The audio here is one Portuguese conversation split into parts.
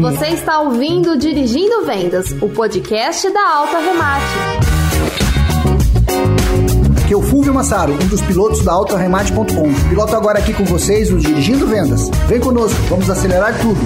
Você está ouvindo Dirigindo Vendas, o podcast da Alta Remate. Aqui é o Fulvio Massaro, um dos pilotos da AutoRemate.com. Piloto agora aqui com vocês o Dirigindo Vendas. Vem conosco, vamos acelerar tudo.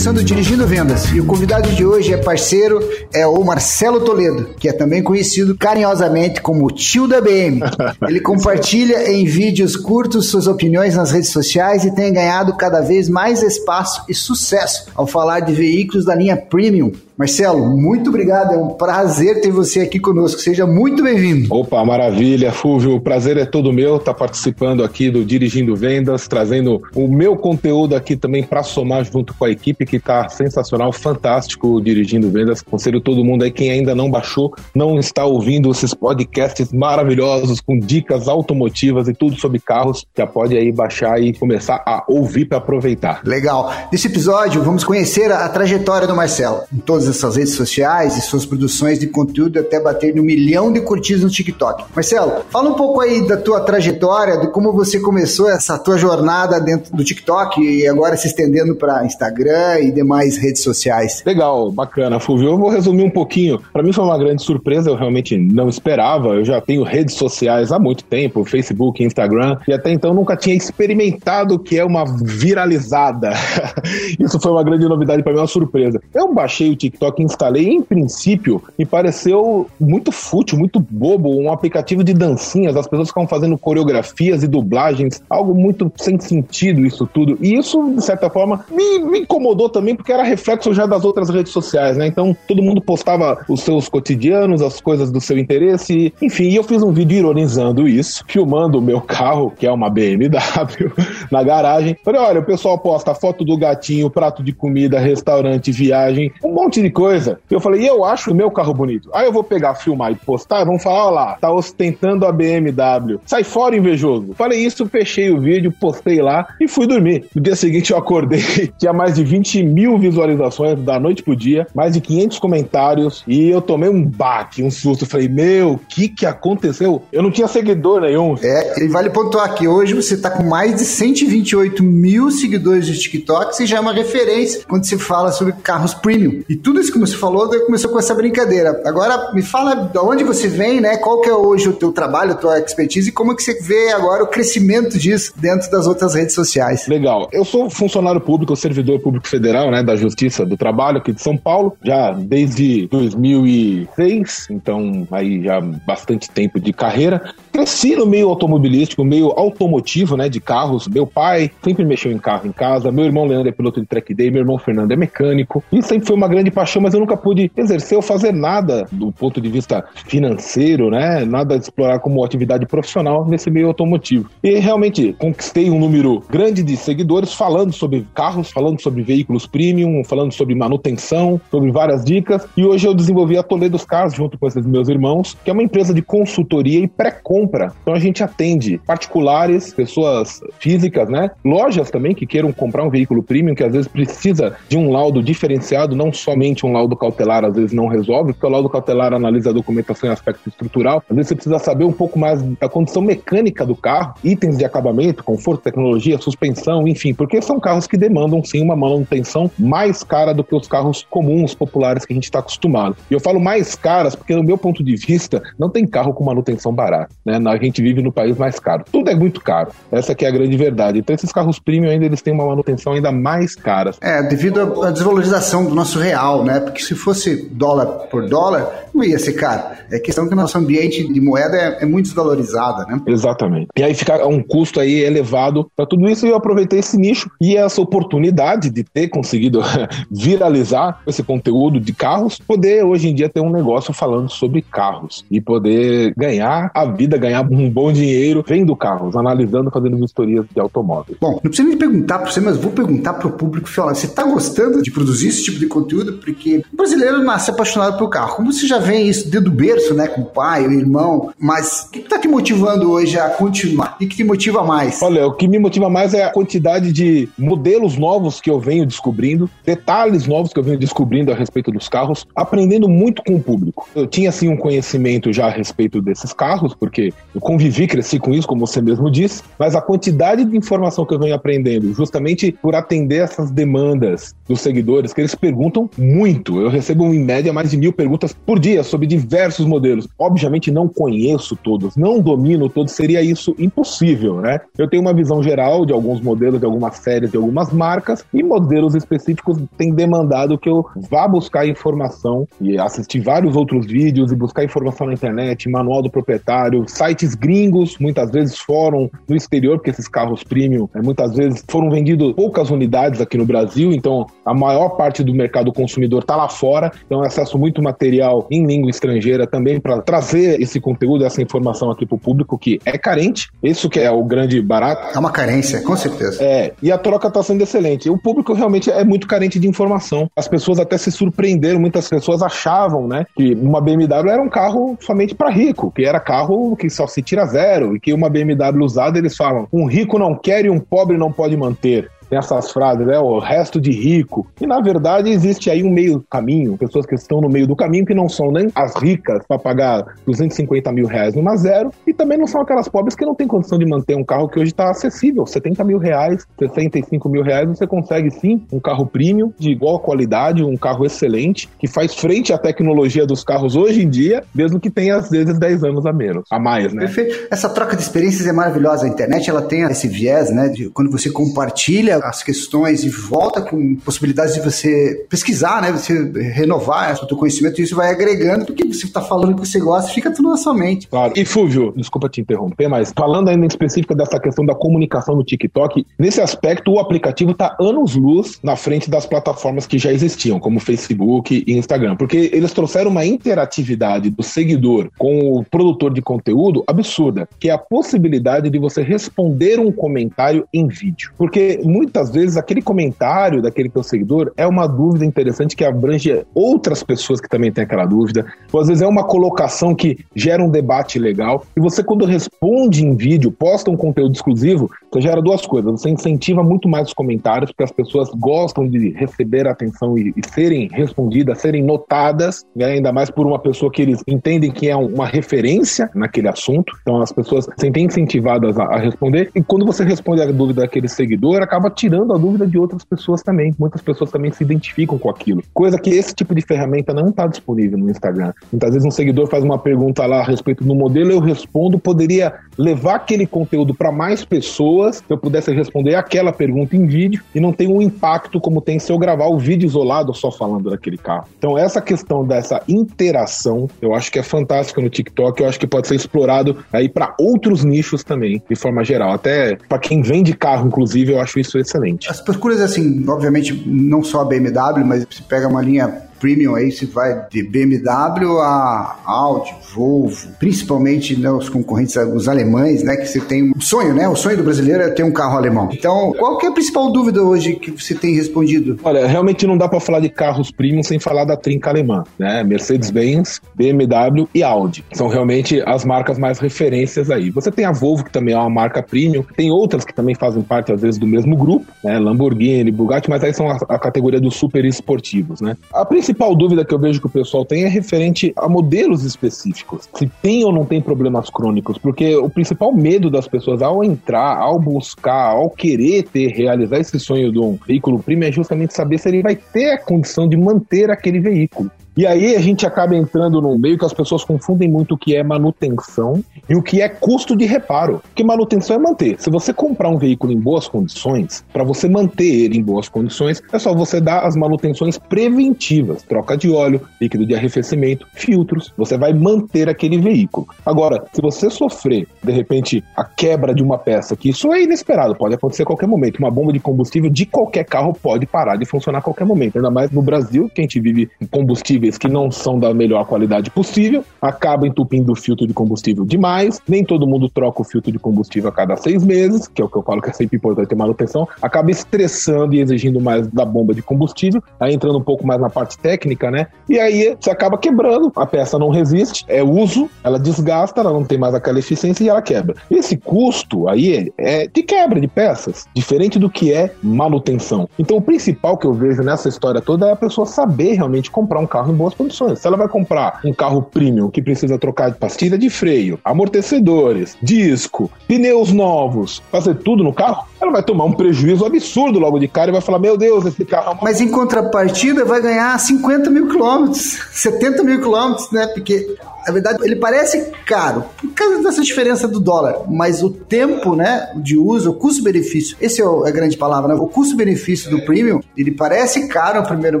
Começando Dirigindo Vendas e o convidado de hoje é parceiro, é o Marcelo Toledo, que é também conhecido carinhosamente como tio da BM. Ele compartilha em vídeos curtos suas opiniões nas redes sociais e tem ganhado cada vez mais espaço e sucesso ao falar de veículos da linha Premium, Marcelo, muito obrigado. É um prazer ter você aqui conosco. Seja muito bem-vindo. Opa, maravilha, Fúvio. O prazer é todo meu estar participando aqui do Dirigindo Vendas, trazendo o meu conteúdo aqui também para somar junto com a equipe que está sensacional, fantástico Dirigindo Vendas. Conselho todo mundo aí, quem ainda não baixou, não está ouvindo esses podcasts maravilhosos com dicas automotivas e tudo sobre carros, já pode aí baixar e começar a ouvir para aproveitar. Legal. Nesse episódio, vamos conhecer a, a trajetória do Marcelo em todas as suas redes sociais e suas produções de conteúdo até bater no milhão de curtidas no TikTok. Marcelo, fala um pouco aí da tua trajetória, de como você começou essa tua jornada dentro do TikTok e agora se estendendo para Instagram e demais redes sociais. Legal, bacana, Fulvio. Eu vou resumir um pouquinho. Para mim foi uma grande surpresa, eu realmente não esperava. Eu já tenho redes sociais há muito tempo, Facebook, Instagram, e até então nunca tinha experimentado o que é uma viralizada. Isso foi uma grande novidade para mim, uma surpresa. Eu baixei o TikTok TikTok instalei, em princípio, me pareceu muito fútil, muito bobo, um aplicativo de dancinhas, as pessoas ficam fazendo coreografias e dublagens, algo muito sem sentido isso tudo. E isso, de certa forma, me, me incomodou também, porque era reflexo já das outras redes sociais, né? Então, todo mundo postava os seus cotidianos, as coisas do seu interesse, enfim, e eu fiz um vídeo ironizando isso, filmando o meu carro, que é uma BMW, na garagem. Falei, olha, o pessoal posta foto do gatinho, prato de comida, restaurante, viagem, um monte de coisa. Eu falei, e eu acho o meu carro bonito. Aí eu vou pegar, filmar e postar, vamos falar, olha lá, tá ostentando a BMW. Sai fora, invejoso. Falei isso, fechei o vídeo, postei lá e fui dormir. No dia seguinte eu acordei, tinha mais de 20 mil visualizações da noite pro dia, mais de 500 comentários e eu tomei um baque, um susto. Falei, meu, o que que aconteceu? Eu não tinha seguidor nenhum. É, e vale pontuar que hoje você tá com mais de 128 mil seguidores de TikTok, você já é uma referência quando se fala sobre carros premium. E tudo isso que você falou, começou com essa brincadeira. Agora, me fala de onde você vem, né? Qual que é hoje o teu trabalho, a tua expertise e como que você vê agora o crescimento disso dentro das outras redes sociais. Legal. Eu sou funcionário público, servidor público federal, né, da Justiça do Trabalho aqui de São Paulo, já desde 2006, então aí já bastante tempo de carreira. Cresci no meio automobilístico, meio automotivo, né, de carros. Meu pai sempre mexeu em carro em casa, meu irmão Leandro é piloto de track day, meu irmão Fernando é mecânico. E sempre foi uma grande paixão mas eu nunca pude exercer ou fazer nada do ponto de vista financeiro, né? Nada de explorar como atividade profissional nesse meio automotivo. E realmente conquistei um número grande de seguidores falando sobre carros, falando sobre veículos premium, falando sobre manutenção, sobre várias dicas. E hoje eu desenvolvi a Toledo Cars junto com esses meus irmãos, que é uma empresa de consultoria e pré-compra. Então a gente atende particulares, pessoas físicas, né? Lojas também que queiram comprar um veículo premium, que às vezes precisa de um laudo diferenciado, não somente um laudo cautelar às vezes não resolve, porque o laudo cautelar analisa a documentação em aspecto estrutural. Às vezes você precisa saber um pouco mais da condição mecânica do carro, itens de acabamento, conforto, tecnologia, suspensão, enfim, porque são carros que demandam sim uma manutenção mais cara do que os carros comuns, populares que a gente está acostumado. E eu falo mais caras porque, no meu ponto de vista, não tem carro com manutenção barata. Né? A gente vive no país mais caro. Tudo é muito caro. Essa que é a grande verdade. Então, esses carros premium ainda eles têm uma manutenção ainda mais cara. É, devido à desvalorização do nosso real, né? né? Porque se fosse dólar por dólar, não ia ser caro. É questão que o nosso ambiente de moeda é, é muito desvalorizada, né? Exatamente. E aí fica um custo aí elevado para tudo isso e eu aproveitei esse nicho e essa oportunidade de ter conseguido viralizar esse conteúdo de carros, poder hoje em dia ter um negócio falando sobre carros e poder ganhar a vida, ganhar um bom dinheiro vendo carros, analisando, fazendo vistorias de automóveis. Bom, não precisa me perguntar para você, mas vou perguntar para o público falar, você está gostando de produzir esse tipo de conteúdo? Porque o brasileiro nasce apaixonado pelo carro. Como você já vê isso desde o berço, né, com o pai, o irmão, mas o que está te motivando hoje a continuar? O que te motiva mais? Olha, o que me motiva mais é a quantidade de modelos novos que eu venho descobrindo, detalhes novos que eu venho descobrindo a respeito dos carros, aprendendo muito com o público. Eu tinha, assim, um conhecimento já a respeito desses carros, porque eu convivi, cresci com isso, como você mesmo disse, mas a quantidade de informação que eu venho aprendendo, justamente por atender essas demandas dos seguidores, que eles perguntam muito. Eu recebo, em média, mais de mil perguntas por dia sobre diversos modelos. Obviamente, não conheço todos, não domino todos, seria isso impossível, né? Eu tenho uma visão geral de alguns modelos, de algumas séries, de algumas marcas, e modelos específicos têm demandado que eu vá buscar informação e assistir vários outros vídeos e buscar informação na internet, manual do proprietário, sites gringos, muitas vezes fórum no exterior, porque esses carros premium né, muitas vezes foram vendidos poucas unidades aqui no Brasil, então a maior parte do mercado consumidor está lá fora, então eu acesso muito material em língua estrangeira também para trazer esse conteúdo, essa informação aqui para o público que é carente, isso que é o grande barato. É uma carência, com certeza. É, e a troca está sendo excelente. O público realmente é muito carente de informação. As pessoas até se surpreenderam, muitas pessoas achavam, né, que uma BMW era um carro somente para rico, que era carro que só se tira zero e que uma BMW usada eles falam, um rico não quer e um pobre não pode manter tem essas frases, né? O resto de rico. E na verdade existe aí um meio caminho, pessoas que estão no meio do caminho que não são nem as ricas para pagar 250 mil reais numa zero e também não são aquelas pobres que não têm condição de manter um carro que hoje está acessível. 70 mil reais, 65 mil reais, você consegue sim um carro premium de igual qualidade, um carro excelente, que faz frente à tecnologia dos carros hoje em dia, mesmo que tenha às vezes 10 anos a menos, a mais, né? Perfeito. Essa troca de experiências é maravilhosa. A internet ela tem esse viés, né? De quando você compartilha as questões e volta com possibilidades de você pesquisar, né? Você renovar o seu conhecimento e isso vai agregando porque você está falando que você gosta, fica tudo na sua mente. Claro. E Fúvio, desculpa te interromper, mas falando ainda em específico dessa questão da comunicação no TikTok, nesse aspecto o aplicativo está anos-luz na frente das plataformas que já existiam, como Facebook e Instagram, porque eles trouxeram uma interatividade do seguidor com o produtor de conteúdo absurda, que é a possibilidade de você responder um comentário em vídeo. Porque muitas vezes aquele comentário daquele teu seguidor é uma dúvida interessante que abrange outras pessoas que também têm aquela dúvida, ou às vezes é uma colocação que gera um debate legal, e você quando responde em vídeo, posta um conteúdo exclusivo, você gera duas coisas, você incentiva muito mais os comentários, porque as pessoas gostam de receber atenção e, e serem respondidas, serem notadas, né? ainda mais por uma pessoa que eles entendem que é uma referência naquele assunto, então as pessoas se sentem incentivadas a, a responder, e quando você responde a dúvida daquele seguidor, acaba tirando a dúvida de outras pessoas também. Muitas pessoas também se identificam com aquilo. Coisa que esse tipo de ferramenta não está disponível no Instagram. Muitas vezes um seguidor faz uma pergunta lá a respeito do modelo, eu respondo, poderia levar aquele conteúdo para mais pessoas se eu pudesse responder aquela pergunta em vídeo e não tem um impacto como tem se eu gravar o vídeo isolado só falando daquele carro. Então essa questão dessa interação, eu acho que é fantástica no TikTok, eu acho que pode ser explorado aí para outros nichos também, de forma geral. Até para quem vende carro, inclusive, eu acho isso excelente. As procuras, assim, obviamente, não só a BMW, mas você pega uma linha premium aí se vai de BMW a Audi, Volvo, principalmente né, os concorrentes, os alemães, né? Que você tem um sonho, né? O sonho do brasileiro é ter um carro alemão. Então, qual que é a principal dúvida hoje que você tem respondido? Olha, realmente não dá para falar de carros premium sem falar da trinca alemã, né? Mercedes-Benz, BMW e Audi. São realmente as marcas mais referências aí. Você tem a Volvo, que também é uma marca premium, tem outras que também fazem parte, às vezes, do mesmo grupo, né? Lamborghini, Bugatti, mas aí são a, a categoria dos super esportivos, né? A principal dúvida que eu vejo que o pessoal tem é referente a modelos específicos. Se tem ou não tem problemas crônicos, porque o principal medo das pessoas ao entrar, ao buscar, ao querer ter, realizar esse sonho de um veículo premium é justamente saber se ele vai ter a condição de manter aquele veículo. E aí a gente acaba entrando no meio que as pessoas confundem muito o que é manutenção e o que é custo de reparo. Porque manutenção é manter. Se você comprar um veículo em boas condições, para você manter ele em boas condições, é só você dar as manutenções preventivas, troca de óleo, líquido de arrefecimento, filtros. Você vai manter aquele veículo. Agora, se você sofrer, de repente, a quebra de uma peça, que isso é inesperado, pode acontecer a qualquer momento. Uma bomba de combustível de qualquer carro pode parar de funcionar a qualquer momento. Ainda mais no Brasil, que a gente vive combustível combustíveis que não são da melhor qualidade possível, acaba entupindo o filtro de combustível demais, nem todo mundo troca o filtro de combustível a cada seis meses, que é o que eu falo que é sempre importante ter manutenção, acaba estressando e exigindo mais da bomba de combustível, aí entrando um pouco mais na parte técnica, né? E aí você acaba quebrando, a peça não resiste, é uso, ela desgasta, ela não tem mais aquela eficiência e ela quebra. Esse custo aí é de quebra de peças, diferente do que é manutenção. Então o principal que eu vejo nessa história toda é a pessoa saber realmente comprar um carro em boas condições. Se ela vai comprar um carro premium que precisa trocar de pastilha de freio, amortecedores, disco, pneus novos, fazer tudo no carro, ela vai tomar um prejuízo absurdo logo de cara e vai falar: Meu Deus, esse carro. É Mas em contrapartida, vai ganhar 50 mil quilômetros, 70 mil quilômetros, né? Porque na verdade, ele parece caro por causa dessa diferença do dólar, mas o tempo, né, de uso, o custo-benefício, esse é, é a grande palavra, né? O custo-benefício do premium, ele parece caro no primeiro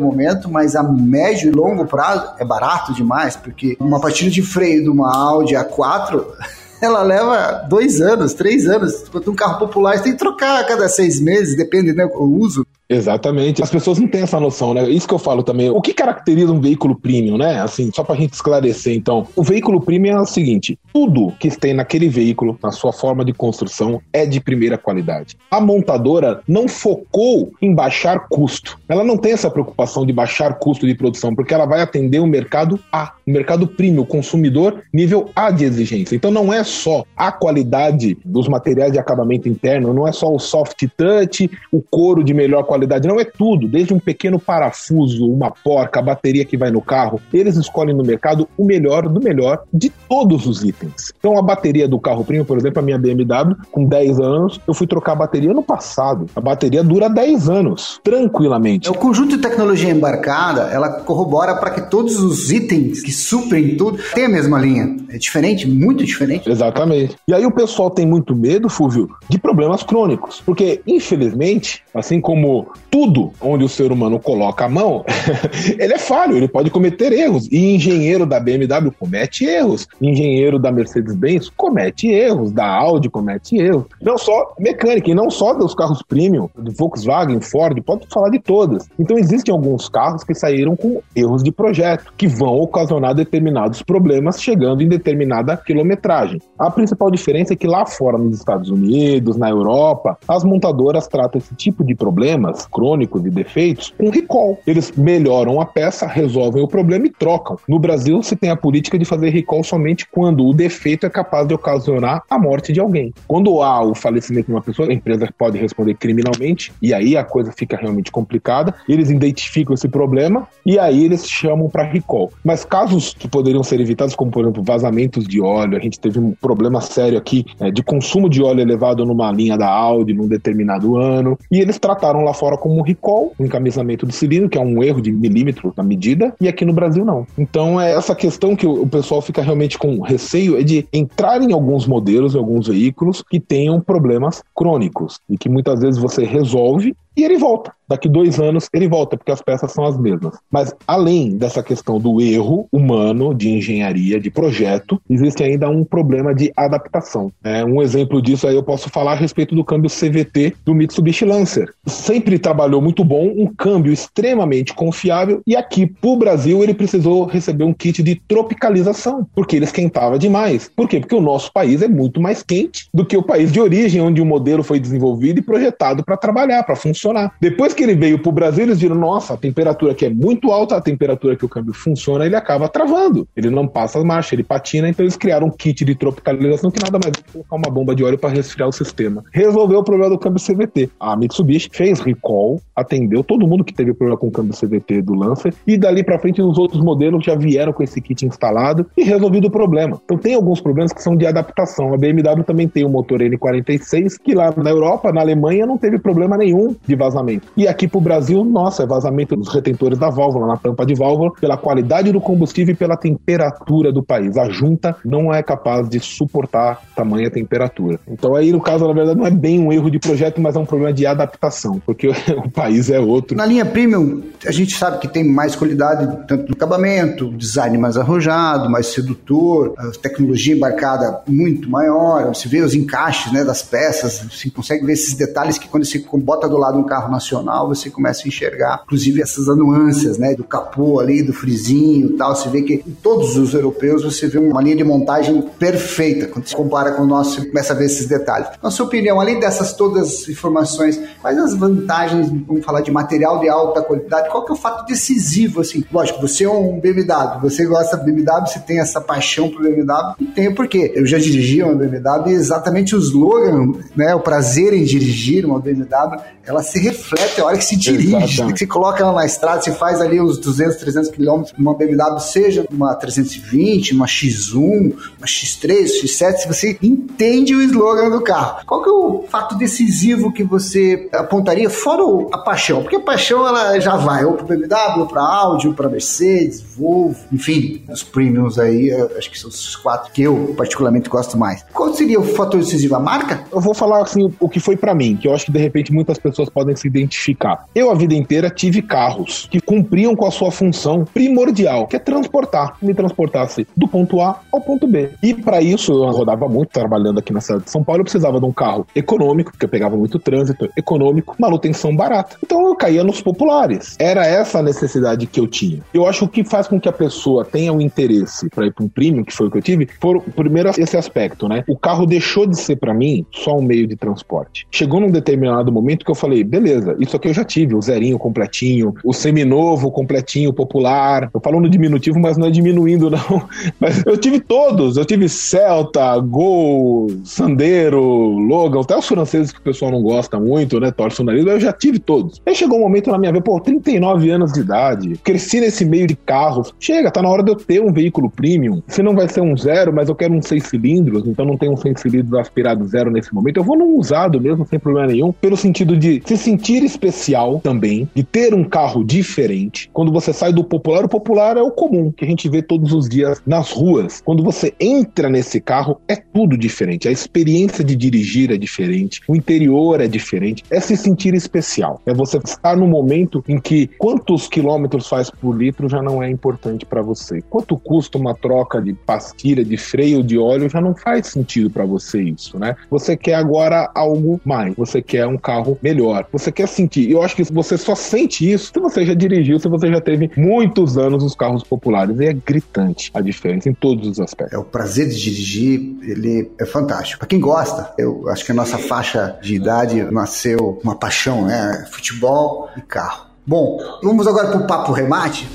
momento, mas a médio e longo prazo é barato demais, porque uma partida de freio de uma Audi A4 ela leva dois anos, três anos. Enquanto um carro popular você tem que trocar a cada seis meses, depende né, do uso. Exatamente. As pessoas não têm essa noção, né? Isso que eu falo também. O que caracteriza um veículo premium, né? Assim, só pra gente esclarecer, então. O veículo premium é o seguinte: tudo que tem naquele veículo, na sua forma de construção, é de primeira qualidade. A montadora não focou em baixar custo. Ela não tem essa preocupação de baixar custo de produção, porque ela vai atender o mercado A, o mercado premium, o consumidor nível A de exigência. Então não é só a qualidade dos materiais de acabamento interno, não é só o soft touch, o couro de melhor qualidade qualidade. Não é tudo, desde um pequeno parafuso, uma porca, a bateria que vai no carro. Eles escolhem no mercado o melhor do melhor de todos os itens. Então, a bateria do carro primo, por exemplo, a minha BMW, com 10 anos, eu fui trocar a bateria no passado. A bateria dura 10 anos, tranquilamente. É o conjunto de tecnologia embarcada, ela corrobora para que todos os itens que suprem tudo tenham a mesma linha. É diferente, muito diferente. Exatamente. E aí o pessoal tem muito medo, Fúvio, de problemas crônicos. Porque, infelizmente, assim como tudo onde o ser humano coloca a mão, ele é falho, ele pode cometer erros. E engenheiro da BMW comete erros, engenheiro da Mercedes-Benz comete erros, da Audi comete erros. Não só mecânica, e não só dos carros premium, do Volkswagen, Ford, pode falar de todas. Então existem alguns carros que saíram com erros de projeto, que vão ocasionar determinados problemas chegando em determinada quilometragem. A principal diferença é que lá fora, nos Estados Unidos, na Europa, as montadoras tratam esse tipo de problemas crônico de defeitos com recall. Eles melhoram a peça, resolvem o problema e trocam. No Brasil, se tem a política de fazer recall somente quando o defeito é capaz de ocasionar a morte de alguém. Quando há o falecimento de uma pessoa, a empresa pode responder criminalmente e aí a coisa fica realmente complicada. Eles identificam esse problema e aí eles chamam para recall. Mas casos que poderiam ser evitados, como por exemplo vazamentos de óleo, a gente teve um problema sério aqui é, de consumo de óleo elevado numa linha da Audi num determinado ano e eles trataram lá fora como recall, o encaminhamento do cilindro, que é um erro de milímetro na medida, e aqui no Brasil não. Então é essa questão que o pessoal fica realmente com receio é de entrar em alguns modelos, em alguns veículos que tenham problemas crônicos e que muitas vezes você resolve e ele volta. Daqui dois anos ele volta, porque as peças são as mesmas. Mas além dessa questão do erro humano, de engenharia, de projeto, existe ainda um problema de adaptação. É, um exemplo disso aí eu posso falar a respeito do câmbio CVT do Mitsubishi Lancer. Sempre trabalhou muito bom, um câmbio extremamente confiável, e aqui para o Brasil ele precisou receber um kit de tropicalização, porque ele esquentava demais. Por quê? Porque o nosso país é muito mais quente do que o país de origem, onde o modelo foi desenvolvido e projetado para trabalhar, para funcionar. Depois que ele veio para o Brasil, eles viram: nossa, a temperatura aqui é muito alta, a temperatura que o câmbio funciona, ele acaba travando. Ele não passa as marchas, ele patina. Então eles criaram um kit de tropicalização que nada mais é colocar uma bomba de óleo para resfriar o sistema. Resolveu o problema do câmbio CVT. A Mitsubishi fez recall, atendeu todo mundo que teve problema com o câmbio CVT do Lancer e dali para frente os outros modelos já vieram com esse kit instalado e resolvido o problema. Então tem alguns problemas que são de adaptação. A BMW também tem o motor N46 que lá na Europa, na Alemanha, não teve problema nenhum de vazamento. E aqui para o Brasil, nossa, é vazamento dos retentores da válvula, na tampa de válvula, pela qualidade do combustível e pela temperatura do país. A junta não é capaz de suportar tamanha temperatura. Então aí, no caso, na verdade, não é bem um erro de projeto, mas é um problema de adaptação, porque o país é outro. Na linha premium, a gente sabe que tem mais qualidade, tanto no acabamento, design mais arrojado, mais sedutor, a tecnologia embarcada muito maior, você vê os encaixes né, das peças, você consegue ver esses detalhes que quando você bota do lado um carro nacional, final, você começa a enxergar, inclusive, essas nuances, né? Do capô ali, do frizinho e tal. Você vê que em todos os europeus você vê uma linha de montagem perfeita quando se compara com o nosso, você começa a ver esses detalhes. Na sua opinião, além dessas todas as informações, quais as vantagens, vamos falar de material de alta qualidade, qual que é o fato decisivo, assim? Lógico, você é um BMW, você gosta de BMW, você tem essa paixão por BMW, e tem o porquê. Eu já dirigi uma BMW e exatamente o slogan, né, o prazer em dirigir uma BMW, ela se reflete a hora que se dirige, Exatamente. que se coloca ela na estrada, se faz ali uns 200, 300 quilômetros numa BMW, seja uma 320, uma X1, uma X3, X7, se você entende o slogan do carro. Qual que é o fato decisivo que você apontaria, fora a paixão? Porque a paixão ela já vai ou para BMW, ou para Audi, ou para Mercedes, Volvo, enfim, os premiums aí, acho que são os quatro que eu particularmente gosto mais. Qual seria o fator decisivo? A marca? Eu vou falar assim o que foi para mim, que eu acho que de repente muitas pessoas podem se identificar. Eu a vida inteira tive carros que cumpriam com a sua função primordial, que é transportar, me transportasse do ponto A ao ponto B. E para isso eu rodava muito trabalhando aqui na cidade de São Paulo, eu precisava de um carro econômico, porque eu pegava muito trânsito, econômico, manutenção barata. Então eu caía nos populares. Era essa a necessidade que eu tinha. Eu acho que faz com que a pessoa tenha o um interesse para ir para um premium, que foi o que eu tive, for primeiro esse aspecto, né? O carro deixou de ser para mim só um meio de transporte. Chegou num determinado momento que eu falei, beleza, isso aqui eu já tive, o zerinho completinho, o seminovo completinho, popular. Eu falo no diminutivo, mas não é diminuindo não. Mas eu tive todos, eu tive Celta, Gol, Sandero, Logan, até os franceses que o pessoal não gosta muito, né? Torce o nariz, eu já tive todos. Aí chegou um momento na minha vida, pô, 39 anos de idade, cresci nesse meio de carros. Chega, tá na hora de eu ter um veículo premium. Se não vai ser um zero, mas eu quero um seis cilindros, então não tem um seis cilindros aspirado zero nesse momento. Eu vou num usado mesmo, sem problema nenhum, pelo sentido de se sentir especial também, de ter um carro diferente. Quando você sai do popular, o popular é o comum, que a gente vê todos os dias nas ruas. Quando você entra nesse carro, é tudo diferente. A experiência de dirigir é diferente, o interior é diferente. É se sentir especial. É você estar no momento em que quantos quilômetros faz por litro já não é importante para você. Quanto custa uma troca de pastilha, de freio, de óleo, já não faz sentido para você isso, né? Você quer agora algo mais. Você quer um carro melhor. Você quer sentir. Eu acho que você só sente isso se você já dirigiu, se você já teve muitos anos os carros populares. E é gritante a diferença em todos os aspectos. É o prazer de dirigir, ele é fantástico. Para quem gosta, eu acho que a nossa faixa de idade nasceu uma paixão, né? Futebol e carro. Bom, vamos agora para o papo remate.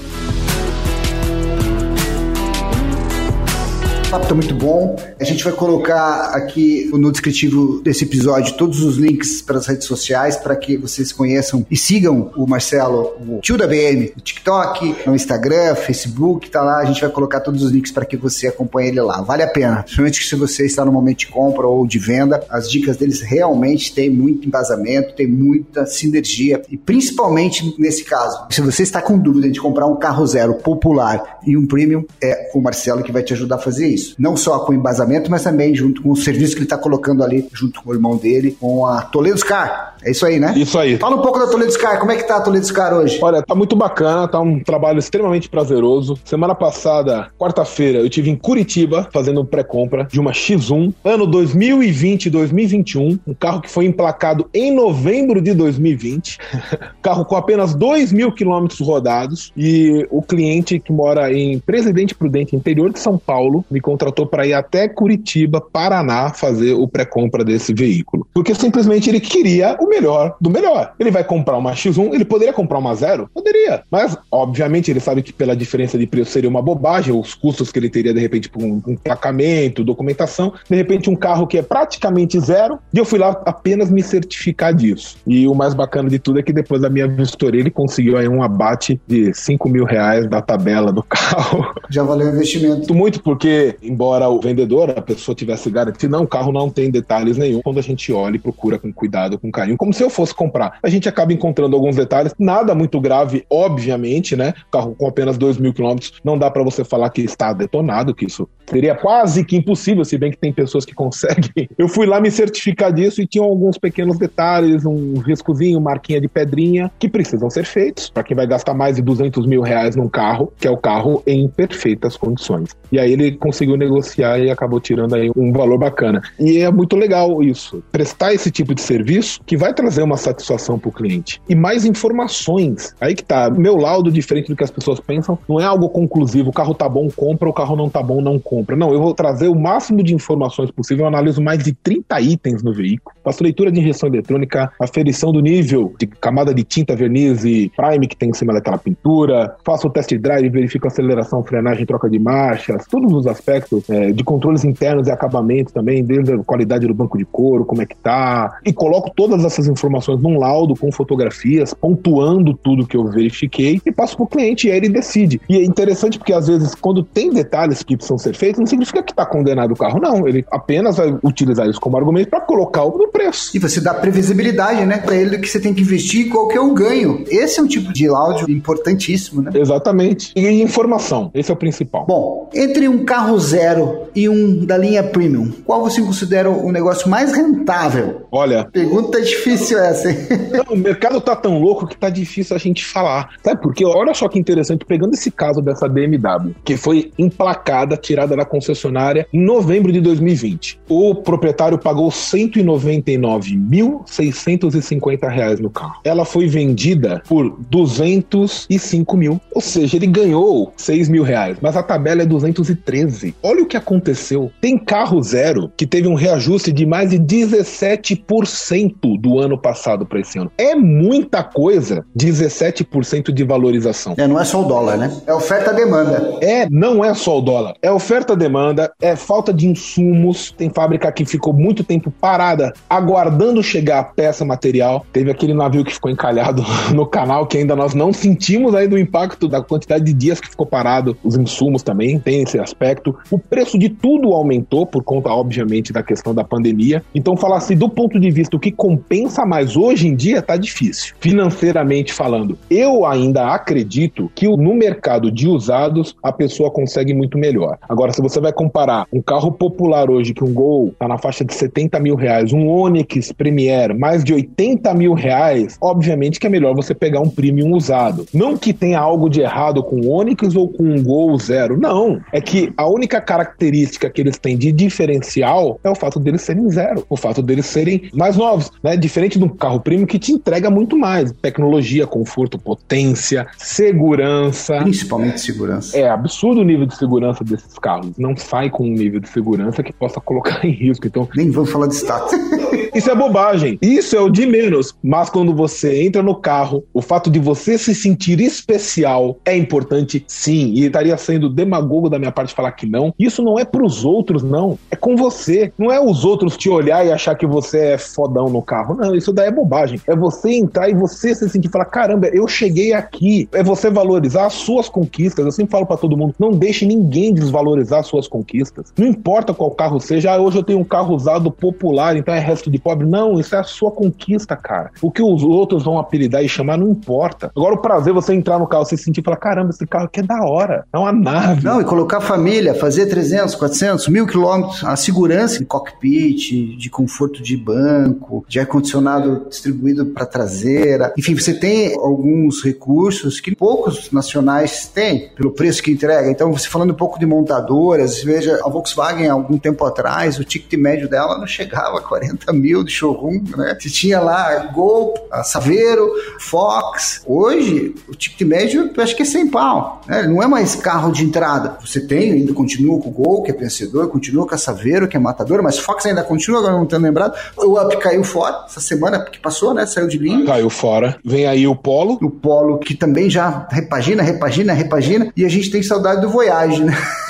Papo tá muito bom. A gente vai colocar aqui no descritivo desse episódio todos os links para as redes sociais para que vocês conheçam e sigam o Marcelo, o tio da BM, no TikTok, no Instagram, Facebook, tá lá. A gente vai colocar todos os links para que você acompanhe ele lá. Vale a pena. Principalmente se você está no momento de compra ou de venda, as dicas deles realmente têm muito embasamento, tem muita sinergia e principalmente nesse caso, se você está com dúvida de comprar um carro zero popular e um premium, é o Marcelo que vai te ajudar a fazer isso isso. Não só com o embasamento, mas também junto com o serviço que ele está colocando ali, junto com o irmão dele, com a Toledo Car. É isso aí, né? Isso aí. Fala um pouco da Toledo Car. Como é que tá a Toledo Car hoje? Olha, tá muito bacana, tá um trabalho extremamente prazeroso. Semana passada, quarta-feira, eu tive em Curitiba fazendo pré-compra de uma X1, ano 2020 2021, um carro que foi emplacado em novembro de 2020, carro com apenas 2 mil quilômetros rodados e o cliente que mora em Presidente Prudente, interior de São Paulo, me contratou para ir até Curitiba, Paraná, fazer o pré-compra desse veículo. Porque simplesmente ele queria o melhor do melhor. Ele vai comprar uma X1, ele poderia comprar uma zero? Poderia. Mas, obviamente, ele sabe que pela diferença de preço seria uma bobagem, os custos que ele teria, de repente, por um emplacamento, documentação, de repente, um carro que é praticamente zero, e eu fui lá apenas me certificar disso. E o mais bacana de tudo é que depois da minha vistoria, ele conseguiu aí um abate de 5 mil reais da tabela do carro. Já valeu o investimento. Muito, porque embora o vendedor, a pessoa tivesse garantido, não, o carro não tem detalhes nenhum. Quando a gente olha e procura com cuidado, com carinho, como se eu fosse comprar, a gente acaba encontrando alguns detalhes, nada muito grave, obviamente, né? Carro com apenas 2 mil quilômetros, não dá para você falar que está detonado, que isso seria quase que impossível, se bem que tem pessoas que conseguem. Eu fui lá me certificar disso e tinha alguns pequenos detalhes, um riscozinho, marquinha de pedrinha, que precisam ser feitos para quem vai gastar mais de 200 mil reais num carro, que é o carro em perfeitas condições. E aí ele conseguiu conseguiu negociar e acabou tirando aí um valor bacana. E é muito legal isso, prestar esse tipo de serviço que vai trazer uma satisfação para o cliente. E mais informações. Aí que tá, meu laudo diferente do que as pessoas pensam, não é algo conclusivo, o carro tá bom, compra, o carro não tá bom, não compra. Não, eu vou trazer o máximo de informações possível, eu analiso mais de 30 itens no veículo, faço leitura de injeção eletrônica, aferição do nível de camada de tinta, verniz e prime que tem em cima daquela pintura, faço o test drive, verifico aceleração, frenagem, troca de marchas, todos os aspectos é, de controles internos e acabamento também, desde a qualidade do banco de couro, como é que tá, e coloco todas essas informações num laudo com fotografias, pontuando tudo que eu verifiquei e passo pro cliente e aí ele decide. E é interessante porque às vezes quando tem detalhes que precisam ser feitos, não significa que está condenado o carro, não. Ele apenas vai utilizar isso como argumento para colocar o no preço. E você dá previsibilidade, né, para ele do que você tem que investir e qual que é o ganho. Esse é um tipo de áudio importantíssimo, né? Exatamente. E informação, esse é o principal. Bom, entre um carro zero e um da linha premium, qual você considera o negócio mais rentável? Olha, pergunta difícil essa, hein? Não, o mercado tá tão louco que tá difícil a gente falar. Sabe por quê? Olha só que interessante, pegando esse caso dessa BMW, que foi emplacada, tirada da concessionária em novembro de 2020. O proprietário pagou 199.650 reais no carro. Ela foi vendida por 205 mil, ou seja, ele ganhou 6 mil reais, mas a tabela é 213. Olha o que aconteceu. Tem carro zero que teve um reajuste de mais de 17% do ano passado para esse ano. É muita coisa, 17% de valorização. É, não é só o dólar, né? É oferta-demanda. É, não é só o dólar. É oferta-demanda, é falta de insumos. Tem fábrica que ficou muito tempo parada, aguardando chegar a peça material. Teve aquele navio que ficou encalhado no canal, que ainda nós não sentimos ainda o impacto da quantidade de dias que ficou parado. Os insumos também tem esse aspecto. O preço de tudo aumentou por conta, obviamente, da questão da pandemia. Então, falar assim, do ponto de vista o que compensa mais hoje em dia, tá difícil. Financeiramente falando, eu ainda acredito que no mercado de usados a pessoa consegue muito melhor. Agora, se você vai comparar um carro popular hoje, que um Gol tá na faixa de 70 mil reais, um Onix Premier mais de 80 mil reais, obviamente que é melhor você pegar um premium usado. Não que tenha algo de errado com o Onix ou com um Gol zero, não. É que a única característica que eles têm de diferencial é o fato deles serem zero, o fato deles serem mais novos, né? Diferente de um carro premium que te entrega muito mais tecnologia, conforto, potência, segurança. Principalmente segurança. É absurdo o nível de segurança desses carros. Não sai com um nível de segurança que possa colocar em risco. Então, nem vamos falar de status. Isso é bobagem. Isso é o de menos. Mas quando você entra no carro, o fato de você se sentir especial é importante, sim. E estaria sendo demagogo da minha parte falar que não. Isso não é para os outros, não. É com você. Não é os outros te olhar e achar que você é fodão no carro. Não, isso daí é bobagem. É você entrar e você se sentir falar: caramba, eu cheguei aqui. É você valorizar as suas conquistas. Eu sempre falo para todo mundo: não deixe ninguém desvalorizar as suas conquistas. Não importa qual carro seja. Ah, hoje eu tenho um carro usado popular, então é resto de pobre. Não, isso é a sua conquista, cara. O que os outros vão apelidar e chamar não importa. Agora o prazer é você entrar no carro, você sentir e falar: caramba, esse carro aqui é da hora. É uma nave. Não, e colocar família, fazer 300, 400, mil quilômetros, a segurança de cockpit, de conforto de banco, de ar-condicionado distribuído para traseira. Enfim, você tem alguns recursos que poucos nacionais têm, pelo preço que entrega. Então, você falando um pouco de montadoras, veja, a Volkswagen, algum tempo atrás, o ticket médio dela não chegava a 40 mil de showroom, né? Você tinha lá Gol, Saveiro, Fox. Hoje, o ticket médio, eu acho que é 100 pau. Né? Não é mais carro de entrada. Você tem, ainda continua com o Gol, que é vencedor, continua com a Saveiro, que é matador, mas Fox ainda continua, agora não tenho lembrado. O Up caiu fora essa semana, que passou, né? Saiu de linha. Caiu fora. Vem aí o Polo. O Polo, que também já repagina, repagina, repagina. E a gente tem saudade do Voyage, né?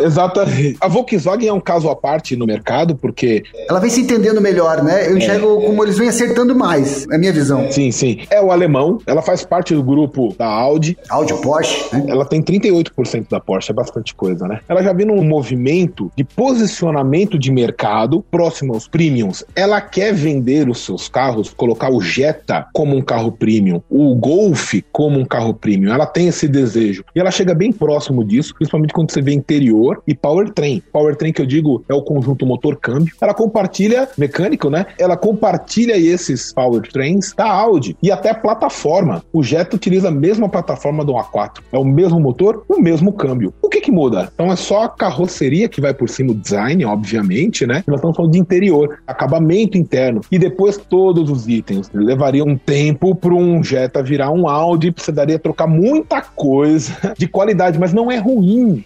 Exatamente. A Volkswagen é um caso à parte no mercado, porque. Ela vem se entendendo melhor, né? Eu enxergo é. como eles vêm acertando mais, é a minha visão. Sim, sim. É o alemão, ela faz parte do grupo da Audi. Audi Porsche, né? Ela tem 38% da Porsche, é bastante coisa, né? Ela já vem num movimento de posicionamento de mercado próximo aos premiums. Ela quer vender os seus carros, colocar o Jetta como um carro premium, o Golf como um carro premium. Ela tem esse desejo. E ela chega bem próximo disso, principalmente quando você vê interior e powertrain. Powertrain que eu digo é o conjunto motor-câmbio. Ela compartilha mecânico, né? Ela compartilha esses powertrains da Audi e até plataforma. O Jetta utiliza a mesma plataforma do A4. É o mesmo motor, o mesmo câmbio. O que que muda? Então é só a carroceria que vai por cima do design, obviamente, né? Nós estamos falando de interior, acabamento interno e depois todos os itens. Levaria um tempo para um Jetta virar um Audi, precisaria trocar muita coisa de qualidade, mas não é ruim.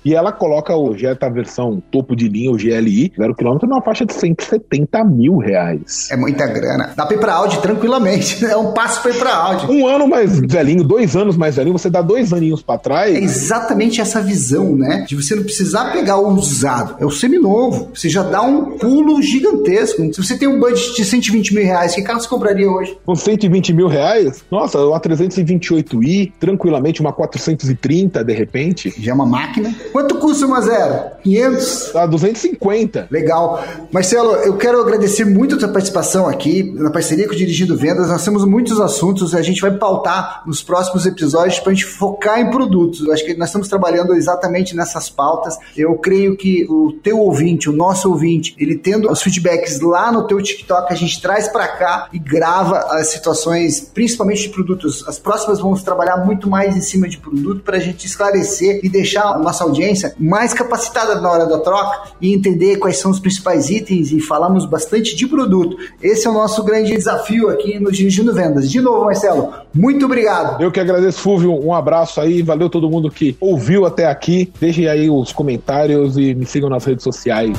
E ela coloca o Jetta versão topo de linha, o GLI, zero quilômetro, numa faixa de 170 mil reais. É muita grana. Dá pra ir pra Audi tranquilamente. É um passo pra ir pra Audi. Um ano mais velhinho, dois anos mais velhinho, você dá dois aninhos pra trás. É exatamente essa visão, né? De você não precisar pegar o usado. É o seminovo. Você já dá um pulo gigantesco. Se você tem um budget de 120 mil reais, que carro você compraria hoje? Com 120 mil reais? Nossa, uma 328i, tranquilamente, uma 430 de repente. Já é uma máquina. Quanto custa uma zero? 500? Tá, 250. Legal. Marcelo, eu quero agradecer muito a tua participação aqui, na parceria com o Dirigindo Vendas. Nós temos muitos assuntos, a gente vai pautar nos próximos episódios para a gente focar em produtos. Eu acho que nós estamos trabalhando exatamente nessas pautas. Eu creio que o teu ouvinte, o nosso ouvinte, ele tendo os feedbacks lá no teu TikTok, a gente traz para cá e grava as situações, principalmente de produtos. As próximas vamos trabalhar muito mais em cima de produto para a gente esclarecer e deixar nossa audiência mais capacitada na hora da troca e entender quais são os principais itens e falamos bastante de produto. Esse é o nosso grande desafio aqui no Dirigindo Vendas. De novo, Marcelo, muito obrigado. Eu que agradeço, Fúvio. Um abraço aí. Valeu todo mundo que ouviu até aqui. Deixem aí os comentários e me sigam nas redes sociais.